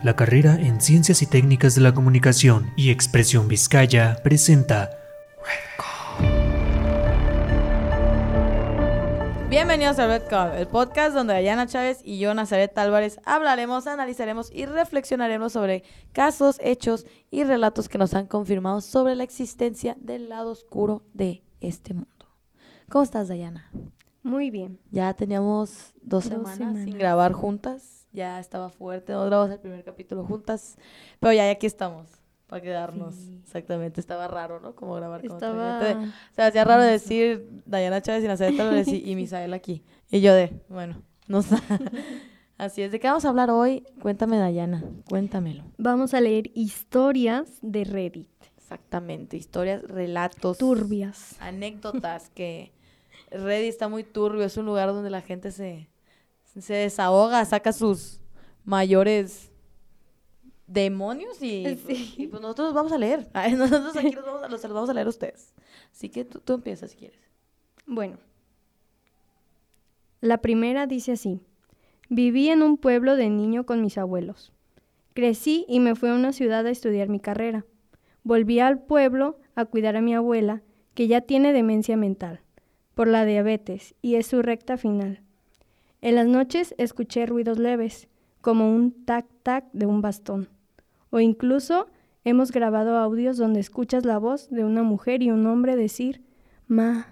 La carrera en Ciencias y Técnicas de la Comunicación y Expresión Vizcaya presenta Bienvenidos a Red Cup, el podcast donde Dayana Chávez y yo, Nazaret Álvarez, hablaremos, analizaremos y reflexionaremos sobre casos, hechos y relatos que nos han confirmado sobre la existencia del lado oscuro de este mundo. ¿Cómo estás, Dayana? Muy bien. Ya teníamos dos, Dos semanas, sin grabar juntas. Ya estaba fuerte, no grabamos el primer capítulo juntas. Pero ya, ya aquí estamos, para quedarnos. Sí. Exactamente, estaba raro, ¿no? Como grabar con otra Estaba... gente. O sea, hacía raro decir Dayana Chávez y Álvarez y, y Misael aquí. Y yo de, bueno, no sé. Así es. ¿De qué vamos a hablar hoy? Cuéntame, Dayana. Cuéntamelo. Vamos a leer historias de Reddit. Exactamente. Historias, relatos. Turbias. anécdotas que Reddit está muy turbio, es un lugar donde la gente se, se desahoga, saca sus mayores demonios y, Sí. y, pues nosotros los vamos a leer. Ay, Nosotros aquí los vamos a, los, los vamos a leer a ustedes. Así que tú, tú empiezas si quieres. Bueno. La primera dice así. Viví en un pueblo de niño con mis abuelos. Crecí y me fui a una ciudad a estudiar mi carrera. Volví al pueblo a cuidar a mi abuela, que ya tiene demencia mental, por la diabetes, y es su recta final. En las noches escuché ruidos leves, como un tac-tac de un bastón. O incluso hemos grabado audios donde escuchas la voz de una mujer y un hombre decir ma,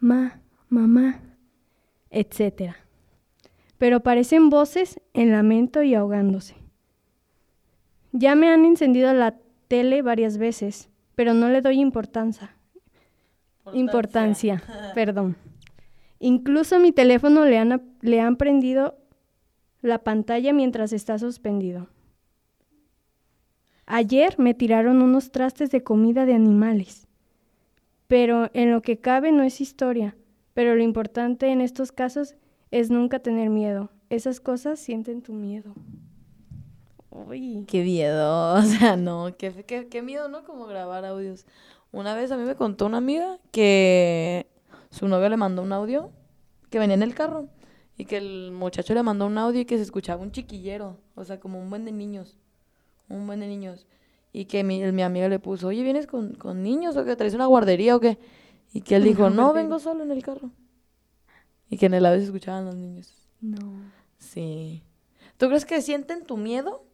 ma, mamá, etc. Pero parecen voces en lamento y ahogándose. Ya me han encendido la tele varias veces, pero no le doy importancia. Importancia, perdón. Incluso mi teléfono le han, le han prendido la pantalla mientras está suspendido. Ayer me tiraron unos trastes de comida de animales. Pero en lo que cabe no es historia. Pero lo importante en estos casos es nunca tener miedo. Esas cosas sienten tu miedo. Uy. Qué miedo, o sea, no, qué, qué, qué miedo, ¿no? Como grabar audios. Una vez a mí me contó una amiga que su novio le mandó un audio que venía en el carro y que el muchacho le mandó un audio y que se escuchaba un chiquillero, o sea, como un buen de niños, un buen de niños. Y que mi, mi amiga le puso, oye, ¿vienes con, con niños o qué? ¿Traes una guardería o qué? Y que él dijo, no, vengo solo en el carro. Y que en el audio se escuchaban los niños. No. Sí. ¿Tú crees que sienten tu miedo?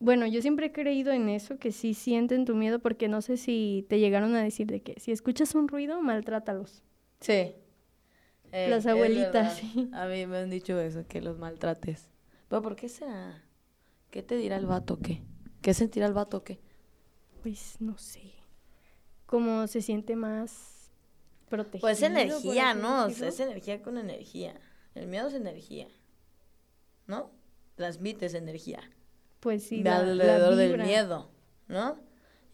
Bueno, yo siempre he creído en eso, que sí sienten tu miedo, porque no sé si te llegaron a decir de que si escuchas un ruido, maltrátalos. Sí. Eh, Las abuelitas, sí. A mí me han dicho eso, que los maltrates. Pero ¿por qué será? ¿Qué te dirá el vato qué? ¿Qué sentirá el vato qué? Pues no sé. Como se siente más protegido. Pues energía, ¿no? O sea, decirlo. es energía con energía. El miedo es energía. ¿No? Transmites energía. Pues sí, de la- la alrededor del miedo, ¿no?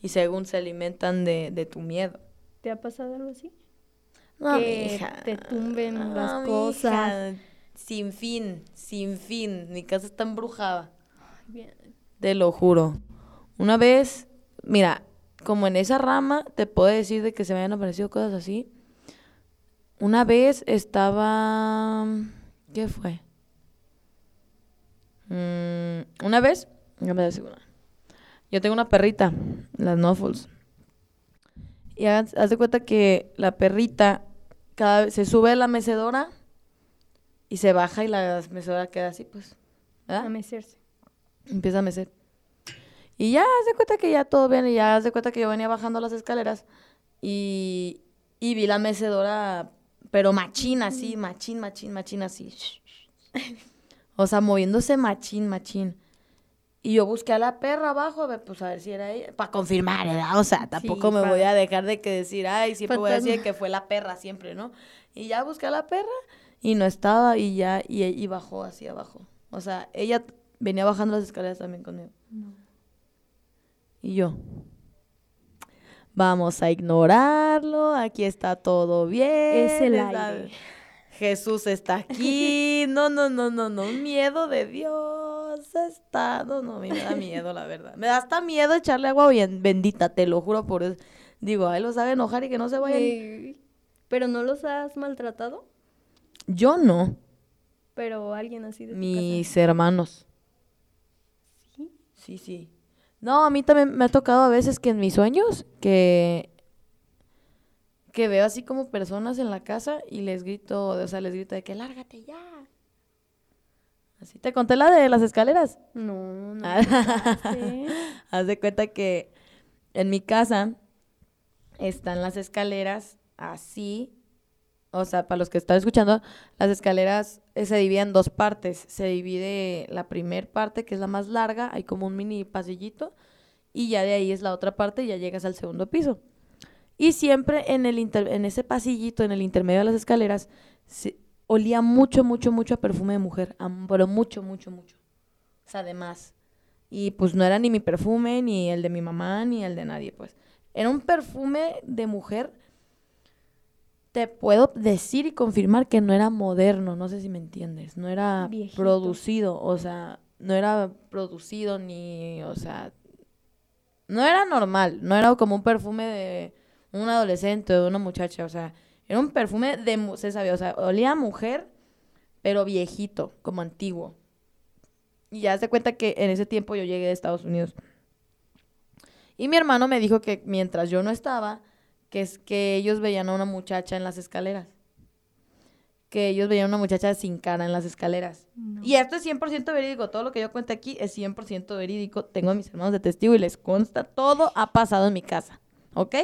Y según se alimentan de, de tu miedo. ¿Te ha pasado algo así? No, Que mija. te tumben No, las mija. cosas. Sin fin, sin fin. Mi casa está embrujada. Bien. Te lo juro. Una vez, mira, como en esa rama te puedo decir de que se me hayan aparecido cosas así. Una vez estaba... ¿Qué fue? Mm, una vez. Yo tengo una perrita, las Nuffles. Y haz, haz de cuenta que la perrita cada vez se sube a la mecedora y se baja y la mecedora queda así, pues. ¿verdad? A mecerse. Empieza a mecer. Y ya haz de cuenta que ya todo bien, y ya haz de cuenta que yo venía bajando las escaleras y, y vi la mecedora, pero machín así, machín, machín, machín así. O sea, moviéndose machín, machín. Y yo busqué a la perra abajo, a ver, pues a ver si era ella, para confirmar, ¿verdad? O sea, tampoco me voy a dejar de que decir, ay, siempre voy a decir Fantasma. que fue la perra siempre, ¿no? Y ya busqué a la perra y no estaba y ya, y, y bajó así abajo. O sea, ella venía bajando las escaleras también conmigo. Y yo, vamos a ignorarlo, aquí está todo bien. Es el aire. Jesús está aquí. No, no, no, no, no. Miedo de Dios está. No, no, a mí me da miedo, la verdad. Me da hasta miedo echarle agua bien bendita, te lo juro por eso. Digo, ahí los haga enojar y que no se vayan. Eh, ¿Pero no los has maltratado? Yo no. Pero alguien así de tu Mis hermanos. Sí, sí. No, a mí también me ha tocado a veces que en mis sueños, que, que veo así como personas en la casa y les grito, o sea, les grito de que lárgate ya. Así te conté la de las escaleras. No, no. Ah. Haz de cuenta que en mi casa están las escaleras así. O sea, para los que están escuchando, las escaleras eh, se dividen en dos partes. Se divide la primer parte, que es la más larga, hay como un mini pasillito, y ya de ahí es la otra parte y ya llegas al segundo piso. Y siempre en, el inter- en ese pasillito, en el intermedio de las escaleras, olía mucho, mucho, mucho a perfume de mujer. Pero mucho, mucho, mucho. O sea, de más. Y pues no era ni mi perfume, ni el de mi mamá, ni el de nadie, pues. Era un perfume de mujer. Te puedo decir y confirmar que no era moderno, no sé si me entiendes. No era Viejito. producido, o sea, no era producido ni, o sea, no era normal, no era como un perfume de un adolescente o de una muchacha, o sea, era un perfume de, se sabía, o sea, olía a mujer, pero viejito, como antiguo. Y ya se cuenta que en ese tiempo yo llegué de Estados Unidos. Y mi hermano me dijo que mientras yo no estaba, que es que ellos veían a una muchacha en las escaleras. Que ellos veían a una muchacha sin cara en las escaleras. No. Y esto es 100% verídico. Todo lo que yo cuento aquí es 100% verídico. Tengo a mis hermanos de testigo y les consta. Todo ha pasado en mi casa. ¿Ok?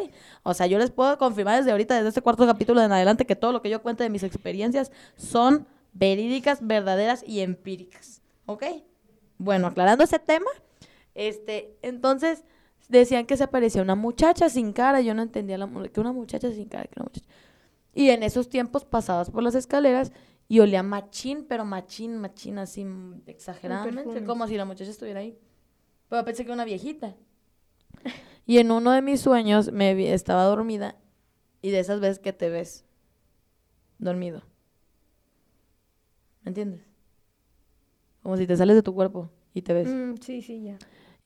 O sea, yo les puedo confirmar desde ahorita, desde este cuarto capítulo en adelante, que todo lo que yo cuento de mis experiencias son verídicas, verdaderas y empíricas. ¿Ok? Bueno, aclarando ese tema, este, entonces decían que se aparecía una muchacha sin cara. Yo no entendía la, que una muchacha sin cara, que una muchacha. Y en esos tiempos pasabas por las escaleras y olía machín, pero machín, machín, así exageradamente, como si la muchacha estuviera ahí. Pero pensé que era una viejita. Y en uno de mis sueños me vi- estaba dormida y de esas veces que te ves dormido. ¿Me entiendes? Como si te sales de tu cuerpo y te ves. Mm, sí, sí, ya.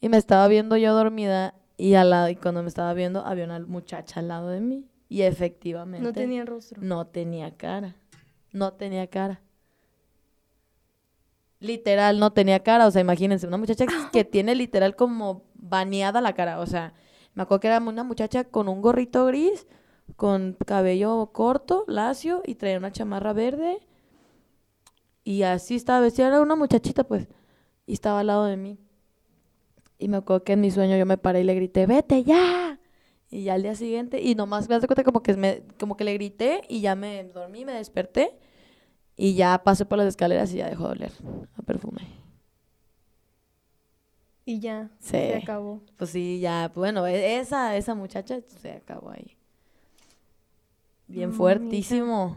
Y me estaba viendo yo dormida y al lado, y cuando me estaba viendo había una muchacha al lado de mí. Y efectivamente. No tenía rostro. No tenía cara. No tenía cara. Literal, no tenía cara. O sea, imagínense, una muchacha que tiene literal como baneada la cara. O sea, me acuerdo que era una muchacha con un gorrito gris, con cabello corto, lacio, y traía una chamarra verde. Y así estaba vestida. Era una muchachita, pues. Y estaba al lado de mí. Y me acuerdo que en mi sueño yo me paré y le grité, vete ya. Y ya al día siguiente, y nomás me das cuenta como que, me, como que le grité y ya me dormí, me desperté. Y ya pasé por las escaleras y ya dejó de oler a perfume. Y ya, Sí. se acabó. Pues sí, ya, bueno, e- esa, esa muchacha se acabó ahí. Bien fuertísimo.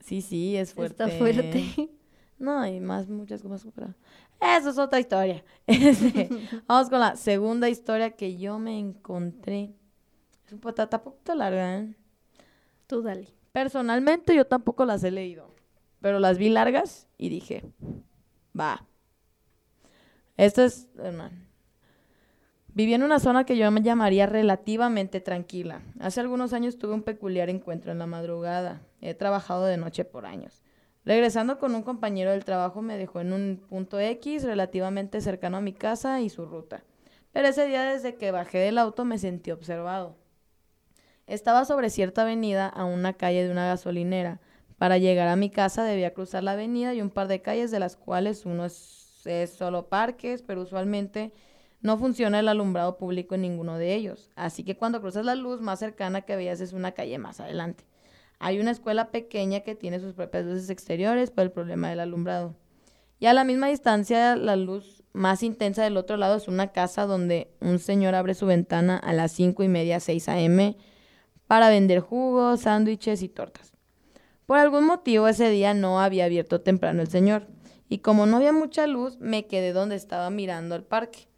Sí, sí, es fuerte. Está fuerte. No, y más, muchas cosas. Pero eso es otra historia. Este, Vamos con la segunda historia que yo me encontré. Es un un poquito larga, ¿eh? Tú dale. Personalmente yo tampoco las he leído, pero las vi largas y dije, va. Esto es, hermano. Viví en una zona que yo me llamaría relativamente tranquila. Hace algunos años tuve un peculiar encuentro en la madrugada. He trabajado de noche por años. Regresando con un compañero del trabajo me dejó en un punto X relativamente cercano a mi casa y su ruta. Pero ese día desde que bajé del auto me sentí observado. Estaba sobre cierta avenida a una calle de una gasolinera. Para llegar a mi casa debía cruzar la avenida y un par de calles de las cuales uno es, es solo parques, pero usualmente no funciona el alumbrado público en ninguno de ellos. Así que cuando cruzas la luz más cercana que veías es una calle más adelante. Hay una escuela pequeña que tiene sus propias luces exteriores por el problema del alumbrado. Y a la misma distancia, la luz más intensa del otro lado es una casa donde un señor abre su ventana a las cinco y media, 6 a.m. para vender jugos, sándwiches y tortas. Por algún motivo ese día no había abierto temprano el señor. Y como no había mucha luz, me quedé donde estaba mirando al parque.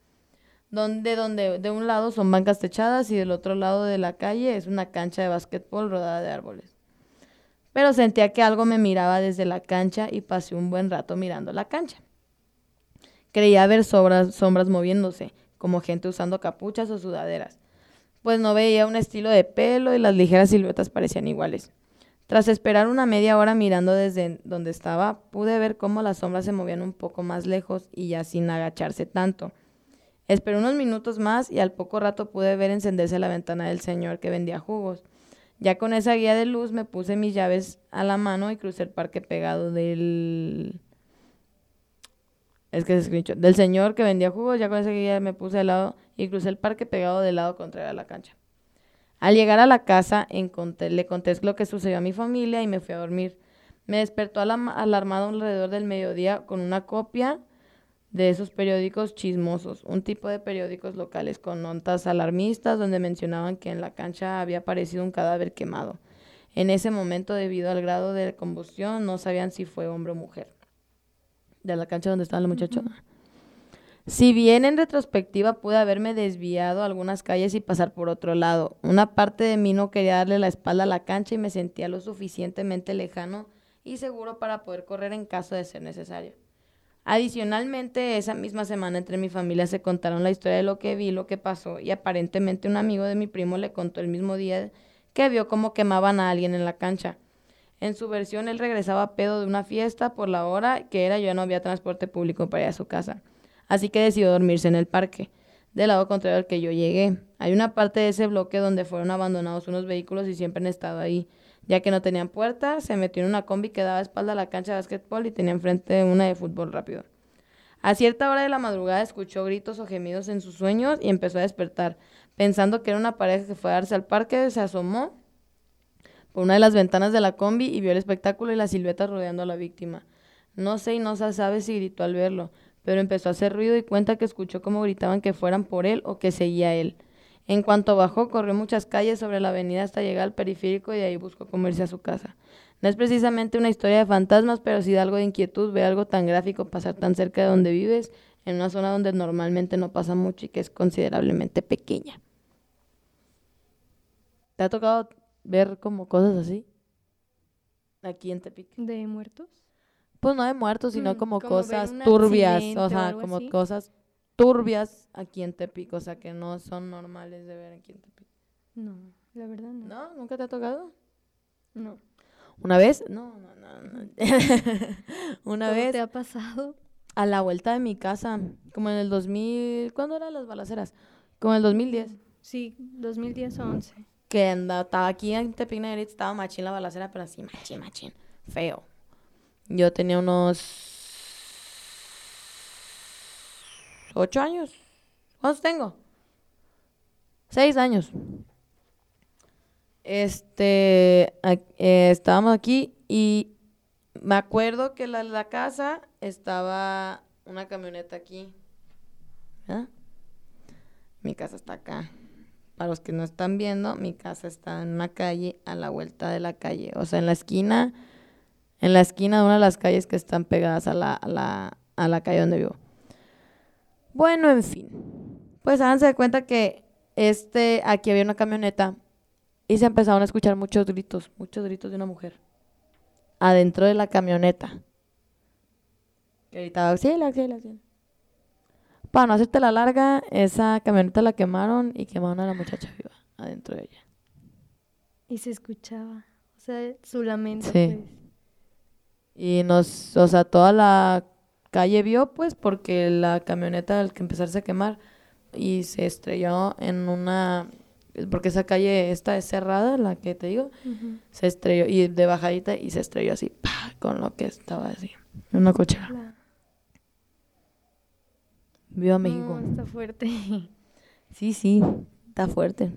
Donde, donde de un lado son bancas techadas y del otro lado de la calle es una cancha de básquetbol rodada de árboles. Pero sentía que algo me miraba desde la cancha y pasé un buen rato mirando la cancha. Creía ver sombras moviéndose, como gente usando capuchas o sudaderas, pues no veía un estilo de pelo y las ligeras siluetas parecían iguales. Tras esperar una media hora mirando desde donde estaba, pude ver cómo las sombras se movían un poco más lejos y ya sin agacharse tanto. Esperé unos minutos más y al poco rato pude ver encenderse la ventana del señor que vendía jugos. Ya con esa guía de luz me puse mis llaves a la mano y crucé el parque pegado del... Es que se. Del señor que vendía jugos, ya con esa guía me puse al lado y crucé el parque pegado del lado contrario a la cancha. Al llegar a la casa, le conté lo que sucedió a mi familia y me fui a dormir. Me despertó alarmado alrededor del mediodía con una copia de esos periódicos chismosos, un tipo de periódicos locales con notas alarmistas donde mencionaban que en la cancha había aparecido un cadáver quemado. En ese momento, debido al grado de combustión, no sabían si fue hombre o mujer. De la cancha donde estaba el muchacho. Si bien en retrospectiva pude haberme desviado a algunas calles y pasar por otro lado, una parte de mí no quería darle la espalda a la cancha y me sentía lo suficientemente lejano y seguro para poder correr en caso de ser necesario. Adicionalmente, esa misma semana entre mi familia se contaron la historia de lo que vi, lo que pasó, y aparentemente un amigo de mi primo le contó el mismo día que vio cómo quemaban a alguien en la cancha. En su versión, él regresaba a pedo de una fiesta por la hora que era, ya no había transporte público para ir a su casa. Así que decidió dormirse en el parque, del lado contrario al que yo llegué. Hay una parte de ese bloque donde fueron abandonados unos vehículos y siempre han estado ahí. Ya que no tenían puerta, se metió en una combi que daba espalda a la cancha de básquetbol y tenía enfrente una de fútbol rápido. A cierta hora de la madrugada escuchó gritos o gemidos en sus sueños y empezó a despertar. Pensando que era una pareja que fue a darse al parque, se asomó por una de las ventanas de la combi y vio el espectáculo y las siluetas rodeando a la víctima. No sé y no se sabe si gritó al verlo, pero empezó a hacer ruido y cuenta que escuchó cómo gritaban que fueran por él o que seguía él. En cuanto bajó, corrió muchas calles sobre la avenida hasta llegar al periférico y ahí buscó comerse a su casa. No es precisamente una historia de fantasmas, pero sí da algo de inquietud ver algo tan gráfico pasar tan cerca de donde vives, en una zona donde normalmente no pasa mucho y que es considerablemente pequeña. ¿Te ha tocado ver como cosas así? Aquí en Tepic. ¿De muertos? Pues no de muertos, sino Mm, como, cosas turbias, o sea, como así. cosas turbias aquí en Tepic, o sea, que no son normales de ver aquí en Tepic. No, la verdad no. ¿No? ¿Nunca te ha tocado? No. ¿Una vez? No, no, no. no. Una ¿Cómo vez te ha pasado? a la vuelta de mi casa, como en el 2000, ¿cuándo eran las balaceras? Como en el 2010. Sí, 2010 o 11. Que anda, estaba aquí en Tepic estaba machín la balacera, pero así, machín, machín, feo. Yo tenía unos ocho años. ¿Cuántos tengo? Seis años. Este, eh, estábamos aquí y me acuerdo que la, la casa estaba una camioneta aquí. Mi casa está acá. Para los que no están viendo, mi casa está en una calle a la vuelta de la calle. O sea, en la esquina, en la esquina de una de las calles que están pegadas a la, a la, a la calle donde vivo. Bueno, en fin. Pues háganse de cuenta que este, aquí había una camioneta y se empezaron a escuchar muchos gritos, muchos gritos de una mujer. Adentro de la camioneta. Que gritaba, auxilio, auxilio, auxilio. Para no hacerte la larga, esa camioneta la quemaron y quemaron a la muchacha viva adentro de ella. Y se escuchaba. O sea, su lamento, Sí. pues. Y nos, o sea, toda la calle vio, pues, porque la camioneta al que empezarse a quemar y se estrelló en una, porque esa calle esta es cerrada, la que te digo, se estrelló y de bajadita y se estrelló así, ¡pa! con lo que estaba así, en una cochera. La- Viva México. No, está fuerte. Sí, sí, está fuerte.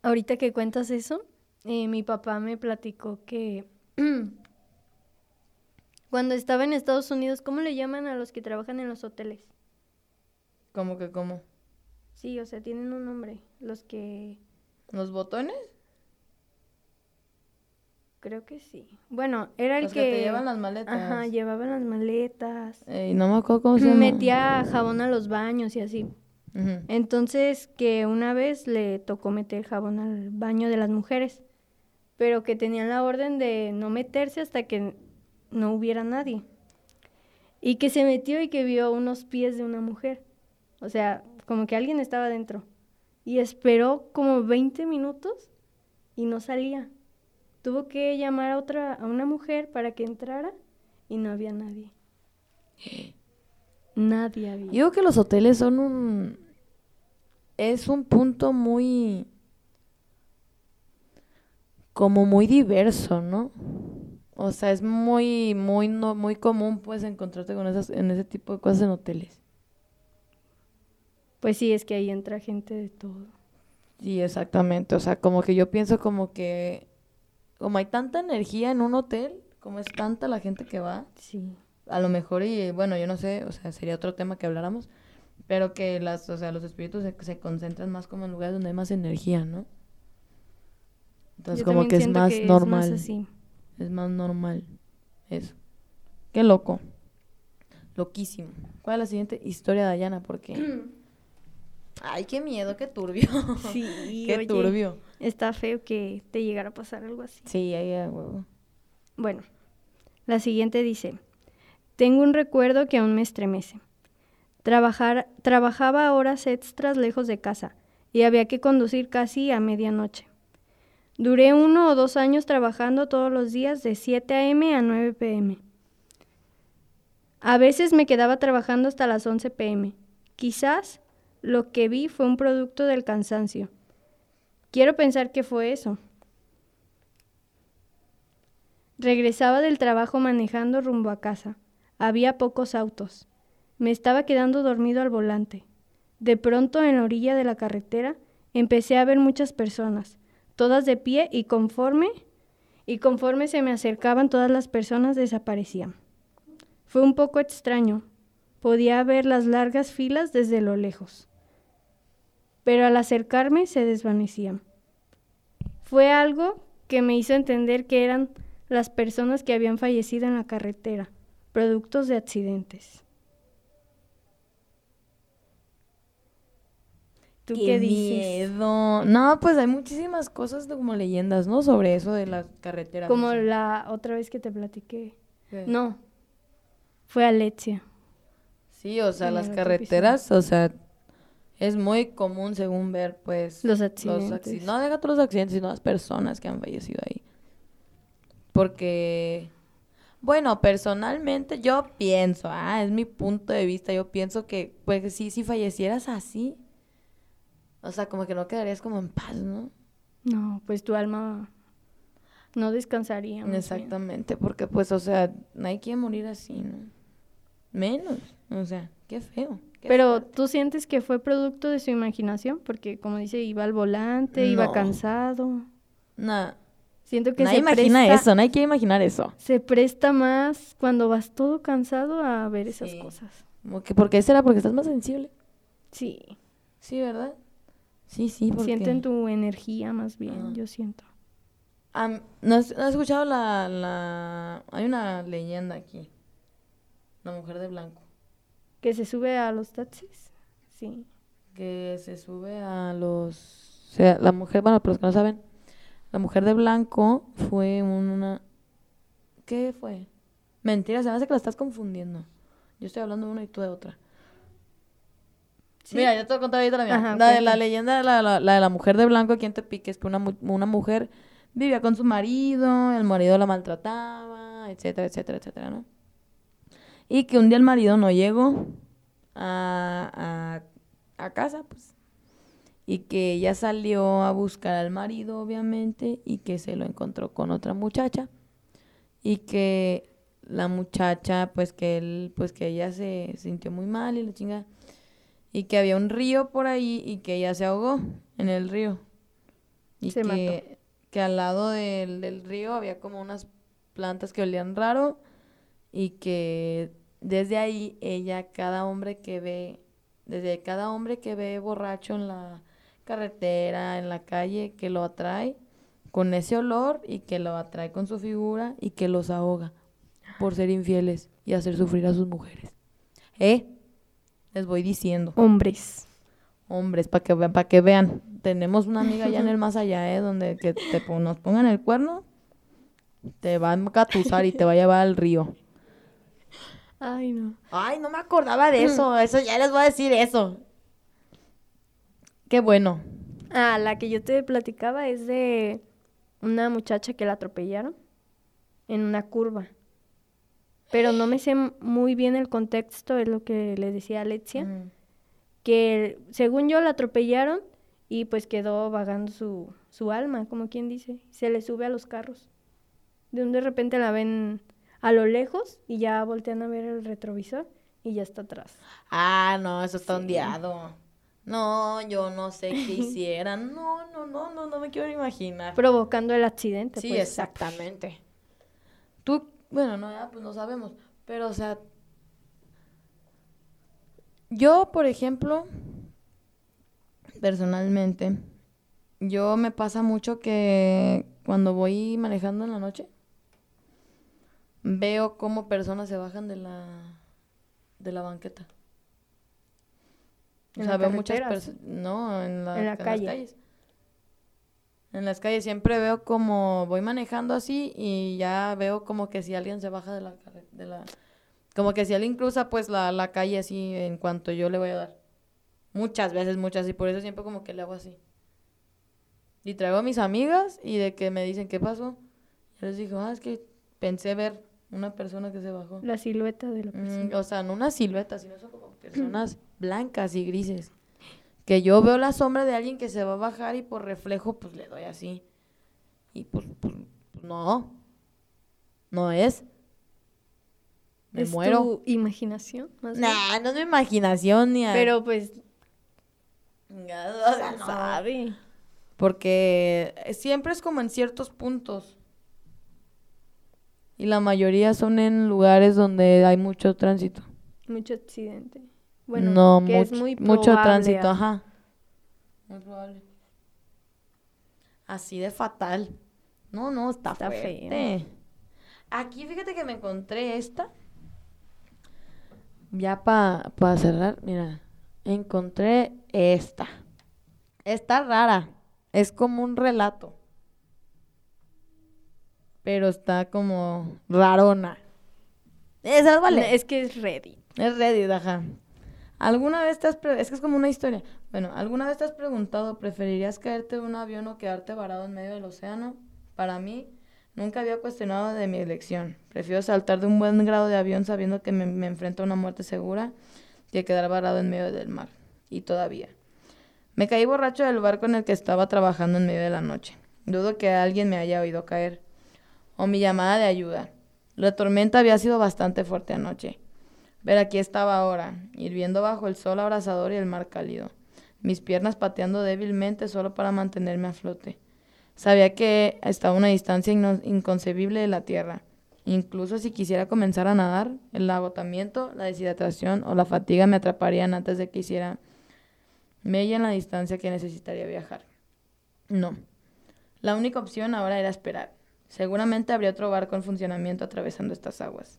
Ahorita que cuentas eso, eh, mi papá me platicó que cuando estaba en Estados Unidos, ¿cómo le llaman a los que trabajan en los hoteles? ¿Cómo que cómo? Sí, o sea, tienen un nombre. Los que ¿Los botones? creo que sí. Bueno, era el Los que, te llevan las maletas. Ajá, llevaban las maletas. Eh, no me acuerdo cómo se llama. Metía jabón a los baños y así. Entonces, que una vez le tocó meter jabón al baño de las mujeres, pero que tenían la orden de no meterse hasta que no hubiera nadie. Y que se metió y que vio unos pies de una mujer. O sea, como que alguien estaba dentro. Y esperó como 20 minutos y no salía. Tuvo que llamar a otra, a una mujer para que entrara y no había nadie. Nadie había. Yo creo que los hoteles son un... Es un punto muy... Como muy diverso, ¿no? O sea, es muy, muy, no, muy común, pues, encontrarte con esas, en ese tipo de cosas en hoteles. Pues sí, es que ahí entra gente de todo. Sí, exactamente. O sea, como que yo pienso como que... Como hay tanta energía en un hotel, como es tanta la gente que va, Sí. a lo mejor, y bueno, yo no sé, o sea, sería otro tema que habláramos, pero que las, o sea, los espíritus se, se concentran más como en lugares donde hay más energía, ¿no? Entonces, Yo como que es más que normal. Es más así. Es más normal. Eso. Qué loco. Loquísimo. ¿Cuál es la siguiente historia, Dayana? Porque. Ay, qué miedo, qué turbio. Sí, qué oye, turbio. Está feo que te llegara a pasar algo así. Sí, ahí huevo. Bueno, la siguiente dice, tengo un recuerdo que aún me estremece. Trabajar, trabajaba horas extras lejos de casa y había que conducir casi a medianoche. Duré uno o dos años trabajando todos los días de 7 a.m. a 9 p.m. A veces me quedaba trabajando hasta las 11 p.m. Quizás lo que vi fue un producto del cansancio. Quiero pensar que fue eso. Regresaba del trabajo manejando rumbo a casa. Había pocos autos. Me estaba quedando dormido al volante. De pronto, en la orilla de la carretera, empecé a ver muchas personas, todas de pie y conforme y conforme se me acercaban todas las personas desaparecían. Fue un poco extraño. Podía ver las largas filas desde lo lejos. Pero al acercarme se desvanecían. Fue algo que me hizo entender que eran las personas que habían fallecido en la carretera, productos de accidentes. ¿Tú qué, dices? miedo. No, pues hay muchísimas cosas de como leyendas, ¿no? Sobre eso de la carretera. Como no sé. la otra vez que te platiqué. ¿Qué? No, fue Alexia. Sí, o sea, en las carreteras, o sea, es muy común según ver, pues, Los accidentes. No deja todos los accidentes, sino las personas que han fallecido ahí. Porque, bueno, personalmente yo pienso, ah, es mi punto de vista, yo pienso que, pues, sí, si fallecieras así, o sea, como que no quedarías como en paz, ¿no? No, pues tu alma no descansaría. bien. Exactamente, porque, pues, o sea, no hay que morir así, ¿no? Menos, o sea, qué feo. qué Pero fuerte. tú sientes que fue producto de su imaginación, porque como dice, iba al volante, iba No. Cansado. Siento que nadie se imagina presta, eso, nadie quiere imaginar eso. se presta más cuando vas todo cansado a ver esas cosas. Como que, ¿Por qué será? Porque estás más sensible. Sí, Sí, ¿verdad? Sí, sí, porque... sienten tu energía más bien, Ah. yo siento. ¿no, has, no has escuchado la, la... Hay una leyenda aquí. La mujer de blanco. Que se sube a los taxis. Sí. Que se sube a los... O sea, la mujer, bueno, para los que no saben, la mujer de blanco fue una... ¿Qué fue? Mentira, se me hace que la estás confundiendo. Yo estoy hablando de una y tú de otra. ¿Sí? Mira, yo te voy a contar ahorita la mía. Ajá, la de la leyenda de la, la- la de la mujer de blanco aquí en Tepic, es que una, mu- una mujer vivía con su marido, el marido la maltrataba, etcétera, etcétera, etcétera, ¿no? Y que un día el marido no llegó a, a, a casa, pues. Y que ella salió a buscar al marido, obviamente, y que se lo encontró con otra muchacha. Y que la muchacha, pues que él, pues que ella se sintió muy mal y la chinga. Y que había un río por ahí y que ella se ahogó en el río. Y Se que, que al lado del, del río había como unas plantas que olían raro y que desde ahí ella, cada hombre que ve, desde cada hombre que ve borracho en la carretera, en la calle, que lo atrae con ese olor y que lo atrae con su figura y que los ahoga por ser infieles y hacer sufrir a sus mujeres. ¿Eh? Les voy diciendo, Hombres. hombres, para que, que vean. Tenemos una amiga allá en el más allá, ¿eh? Donde que te nos pongan el cuerno, te va a engatusar y te va a llevar al río. Ay, no. Ay, no me acordaba de eso. Eso ya les voy a decir eso. Qué bueno. Ah, la que yo te platicaba es de una muchacha que la atropellaron en una curva. Pero no me sé muy bien el contexto, es lo que le decía Alexia, Ujú. que según yo la atropellaron y pues quedó vagando su, su alma, como quien dice, se le sube a los carros. De un de repente la ven a lo lejos y ya voltean a ver el retrovisor y ya está atrás. Ah, no, eso está ondeado. No, yo no sé qué hicieran. No, no, no, no, no me quiero imaginar. Provocando el accidente. Sí, pues. exactamente. Tú, bueno, no, ya, pues no sabemos. Pero, o sea, yo, por ejemplo, personalmente, yo me pasa mucho que cuando voy manejando en la noche, veo cómo personas se bajan de la, de la banqueta. O ¿En sea, veo muchas personas. No, en, la, En la las calle. calles. En las calles siempre veo como voy manejando así y ya veo como que si alguien se baja de la de la como que si alguien cruza pues la, la calle así en cuanto yo le voy a dar. Muchas veces, muchas, y por eso siempre como que le hago así. Y traigo a mis amigas y de que me dicen, ¿qué pasó? Yo les digo, ah, es que pensé ver una persona que se bajó. La silueta de la Mm, persona. o sea, no una silueta, sino son como personas blancas y grises. Que yo veo la sombra de alguien que se va a bajar y por reflejo, pues le doy así. Y pues, pues, pues, no. No es. Me es muero. tu imaginación, más bien. Nah, no es mi imaginación ni a- Pero pues, O sea, no. sabe. Porque siempre es como en ciertos puntos. Y la mayoría son en lugares donde hay mucho tránsito. Mucho accidente. Bueno, no, que es mucho tránsito, ajá. Muy probable. Así de fatal. No, no, está, Está fuerte. feo. Aquí fíjate que me encontré esta. Ya para cerrar, mira, encontré esta. Está rara. Es como un relato. Pero está como rarona. Esa vale. Es que es Reddit. Es Reddit, ajá. ¿Alguna vez te has... Es que es como una historia. Bueno, ¿alguna vez te has preguntado, ¿preferirías caerte de un avión o quedarte varado en medio del océano? Para mí, nunca había cuestionado de mi elección. Prefiero saltar de un buen grado de avión sabiendo que me, me enfrento a una muerte segura que quedar varado en medio del mar. Y todavía. Me caí borracho del barco en el que estaba trabajando en medio de la noche. Dudo que alguien me haya oído caer. O mi llamada de ayuda. La tormenta había sido bastante fuerte anoche. Pero aquí estaba ahora, hirviendo bajo el sol abrasador y el mar cálido, mis piernas pateando débilmente solo para mantenerme a flote. Sabía que estaba a una distancia inconcebible de la tierra. Incluso si quisiera comenzar a nadar, el agotamiento, la deshidratación o la fatiga me atraparían antes de que hiciera mella en la distancia que necesitaría viajar. No. La única opción ahora era esperar. Seguramente habría otro barco en funcionamiento atravesando estas aguas.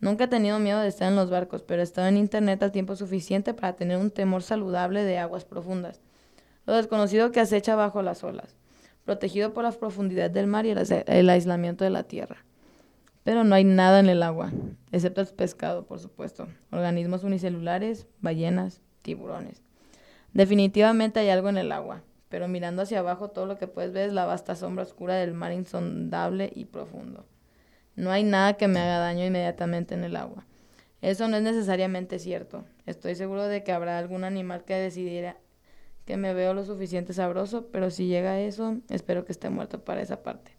Nunca he tenido miedo de estar en los barcos, pero he estado en internet al tiempo suficiente para tener un temor saludable de aguas profundas. Lo desconocido que acecha bajo las olas, protegido por la profundidad del mar y el, el aislamiento de la tierra. Pero no hay nada en el agua, excepto el pescado, por supuesto, organismos unicelulares, ballenas, tiburones. Definitivamente hay algo en el agua, pero mirando hacia abajo todo lo que puedes ver es la vasta sombra oscura del mar insondable y profundo. No hay nada que me haga daño inmediatamente en el agua. Eso no es necesariamente cierto. Estoy seguro de que habrá algún animal que decidiera que me veo lo suficiente sabroso, pero si llega a eso, espero que esté muerto para esa parte.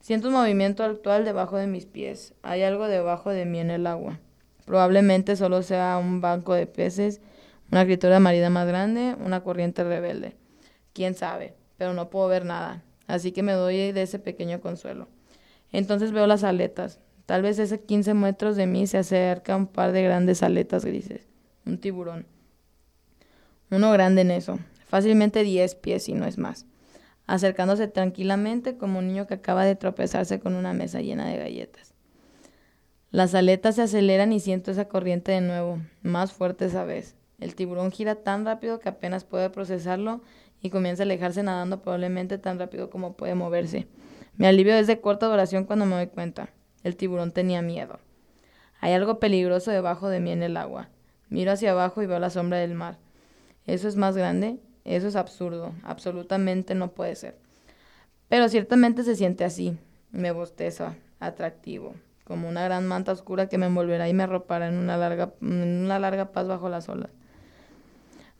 Siento un movimiento actual debajo de mis pies. Hay algo debajo de mí en el agua. Probablemente solo sea un banco de peces, una criatura marina más grande, una corriente rebelde. Quién sabe, pero no puedo ver nada. Así que me doy de ese pequeño consuelo. Entonces veo las aletas. Tal vez ese 15 metros de mí se acerca un par de grandes aletas grises. Un tiburón. Uno grande en eso. Fácilmente 10 pies si no es más. Acercándose tranquilamente como un niño que acaba de tropezarse con una mesa llena de galletas. Las aletas se aceleran y siento esa corriente de nuevo, más fuerte esa vez. El tiburón gira tan rápido que apenas puede procesarlo y comienza a alejarse nadando probablemente tan rápido como puede moverse. Mi alivio es de corta duración cuando me doy cuenta. El tiburón tenía miedo. Hay algo peligroso debajo de mí en el agua. Miro hacia abajo y veo la sombra del mar. ¿Eso es más grande? Eso es absurdo. Absolutamente no puede ser. Pero ciertamente se siente así. Me bosteza. Atractivo. como una gran manta oscura que me envolverá y me arropará en una larga, en una larga paz bajo las olas.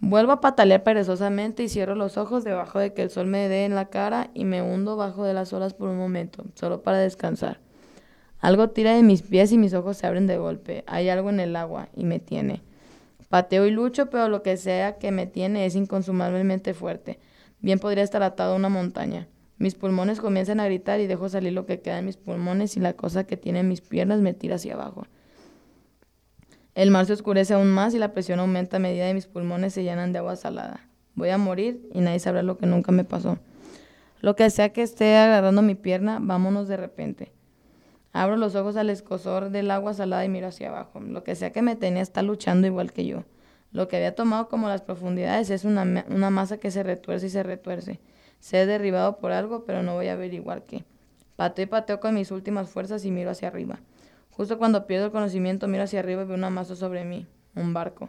Vuelvo a patalear perezosamente y cierro los ojos debajo de que el sol me dé en la cara y me hundo bajo de las olas por un momento, solo para descansar. Algo tira de mis pies y mis ojos se abren de golpe. Hay algo en el agua y me tiene. Pateo y lucho, pero lo que sea que me tiene es inconsumablemente fuerte. Bien podría estar atado a una montaña. Mis pulmones comienzan a gritar y dejo salir lo que queda en mis pulmones y la cosa que tiene en mis piernas me tira hacia abajo. El mar se oscurece aún más y la presión aumenta a medida que mis pulmones se llenan de agua salada. Voy a morir y nadie sabrá lo que nunca me pasó. Lo que sea que esté agarrando mi pierna, vámonos de repente. Abro los ojos al escosor del agua salada y miro hacia abajo. Lo que sea que me tenía está luchando igual que yo. Lo que había tomado como las profundidades es una, una masa que se retuerce y se retuerce. Se he derribado por algo, pero no voy a averiguar qué. Pateo y pateo con mis últimas fuerzas y miro hacia arriba. Justo cuando pierdo el conocimiento, miro hacia arriba y veo una masa sobre mí, un barco.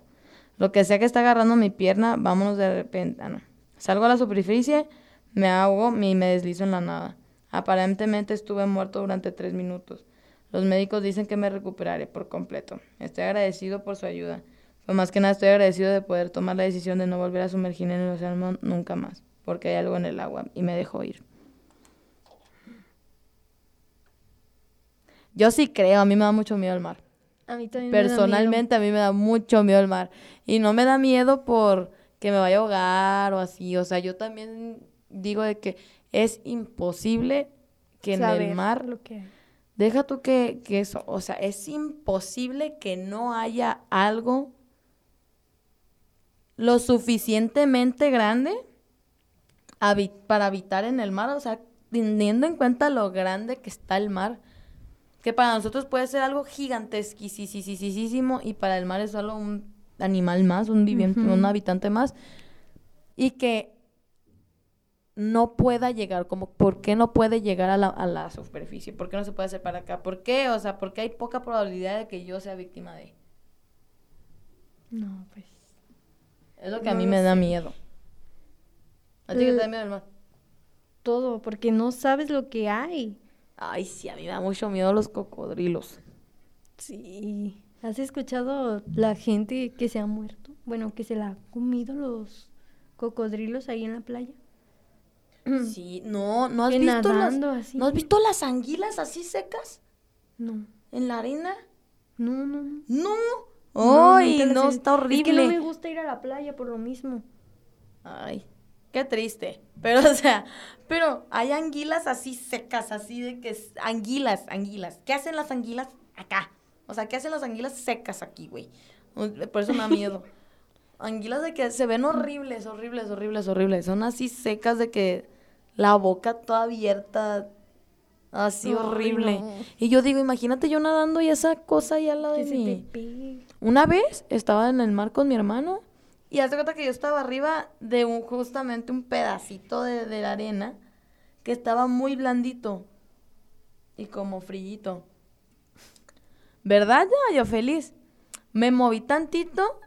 Lo que sea que está agarrando mi pierna, vámonos de repente. Ah, no. Salgo a la superficie, me ahogo y me deslizo en la nada. Aparentemente estuve muerto durante tres minutos. Los médicos dicen que me recuperaré por completo. Estoy agradecido por su ayuda. Pero más que nada estoy agradecido de poder tomar la decisión de no volver a sumergirme en el océano nunca más, porque hay algo en el agua y me dejo ir. Yo sí creo, a mí me da mucho miedo el mar. A mí también Personalmente a mí me da mucho miedo el mar. Y no me da miedo por que me vaya a ahogar o así. O sea, yo también digo de que es imposible que en el mar... Lo que... Deja tú que, que eso, o sea, es imposible que no haya algo lo suficientemente grande para habitar en el mar, o sea, teniendo en cuenta lo grande que está el mar, que para nosotros puede ser algo gigantesquísimo y para el mar es solo un animal más, un viviente, un habitante más, y que no pueda llegar, como por qué no puede llegar a la, a la superficie, por qué no se puede hacer para acá, por qué, o sea, por qué hay poca probabilidad de que yo sea víctima de. No, pues. Es lo que a mí me da miedo. ¿A ti qué te da miedo el mar? Todo, porque no sabes lo que hay. Ay, sí, a mí me da mucho miedo los cocodrilos. Sí. ¿Has escuchado la gente que se ha muerto? Bueno, que se la ha comido los cocodrilos ahí en la playa. Sí, no, ¿no has visto las, ¿No has visto las anguilas así secas? No. ¿En la arena? No, no, no. ¡No! ¡Ay, no, está horrible! Es que no me gusta ir a la playa por lo mismo. Ay, qué triste. Pero, o sea, pero hay anguilas así secas, así de que... Anguilas, anguilas. ¿Qué hacen las anguilas acá? O sea, ¿qué hacen las anguilas secas aquí, güey? Por eso me da miedo. anguilas de que se ven horribles, horribles, horribles, horribles. Son así secas de que la boca toda abierta, así horrible. Y yo digo, imagínate yo nadando y esa cosa ahí al lado de mí. Una vez estaba en el mar con mi hermano y hace cuenta que yo estaba arriba de un, justamente un pedacito de, de la arena que estaba muy blandito y como frillito. ¿Verdad? Ya, yo feliz. Me moví tantito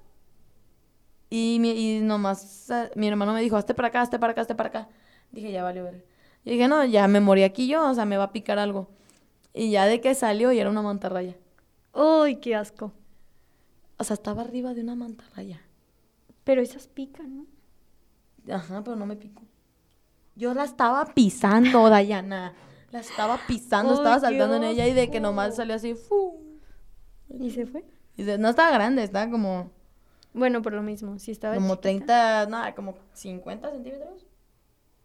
y, mi, y nomás eh, mi hermano me dijo, hazte para acá, hazte para acá, hazte para acá. Dije, ya vale ver. Y dije, no, ya me morí aquí yo, o sea, me va a picar algo. Y ya de que salió y era una mantarraya. ¡Uy, qué asco! O sea, estaba arriba de una mantarraya. Pero esas pican, ¿no? Ajá, pero no me picó. Yo la estaba pisando, Dayana. La estaba pisando, estaba saltando en ella y de que nomás salió así. ¡fu! ¿Y se fue? Y no estaba grande, estaba como. Bueno, por lo mismo, sí estaba. Como 30, nada, como 50 centímetros.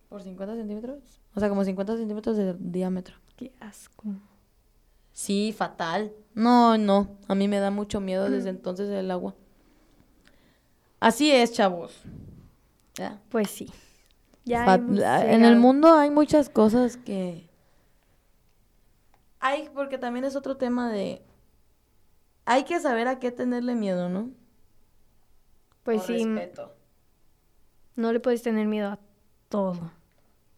Por 50 centímetros. O sea, como 50 centímetros de diámetro. Qué asco. Sí, fatal. No, no. A mí me da mucho miedo desde entonces el agua. Así es, chavos. ¿Ya? Pues sí. Ya en el mundo hay muchas cosas que... Hay, porque también es otro tema de... Hay que saber a qué tenerle miedo, ¿no? Pues sí. Respeto. No le puedes tener miedo a todo.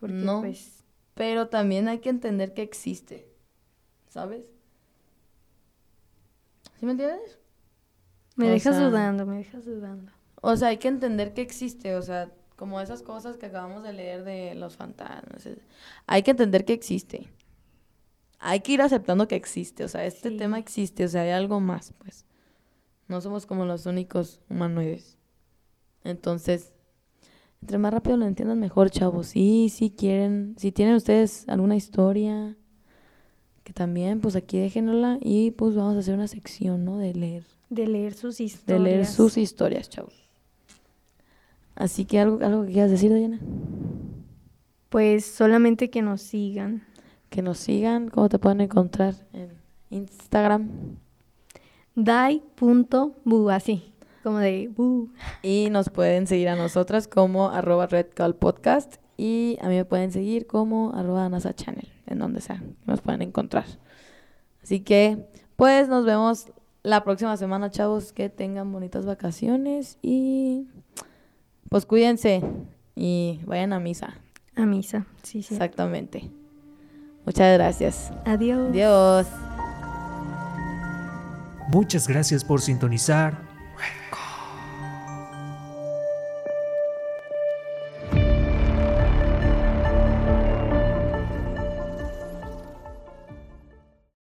no. Pues... Pero también hay que entender que existe. ¿Sabes? ¿Sí me entiendes? Me dejas dudando, me dejas dudando. O sea, hay que entender que existe, o sea, como esas cosas que acabamos de leer de los fantasmas. Hay que entender que existe. hay que ir aceptando que existe, o sea, este Sí. tema existe, o sea, hay algo más, pues. No somos como los únicos humanoides. Entonces, entre más rápido lo entiendan, mejor, chavos. Y si quieren, si tienen ustedes alguna historia, que también, pues aquí déjenosla y pues vamos a hacer una sección, ¿no? De leer, De leer sus de historias. leer sus historias, chavos. Así que algo, algo que quieras decir, Diana. Pues solamente que nos sigan. Que nos sigan, cómo te pueden encontrar en Instagram. Dai.bu, así, como de bu. Y nos pueden seguir a nosotras como arroba redcallpodcast. Y a mí me pueden seguir como arroba NASA Channel, en donde sea, nos pueden encontrar. Así que, pues nos vemos la próxima semana, chavos. Que tengan bonitas vacaciones y pues cuídense y vayan a misa. A misa, sí, sí. Exactamente. Muchas gracias. Adiós. Adiós. Muchas gracias por sintonizar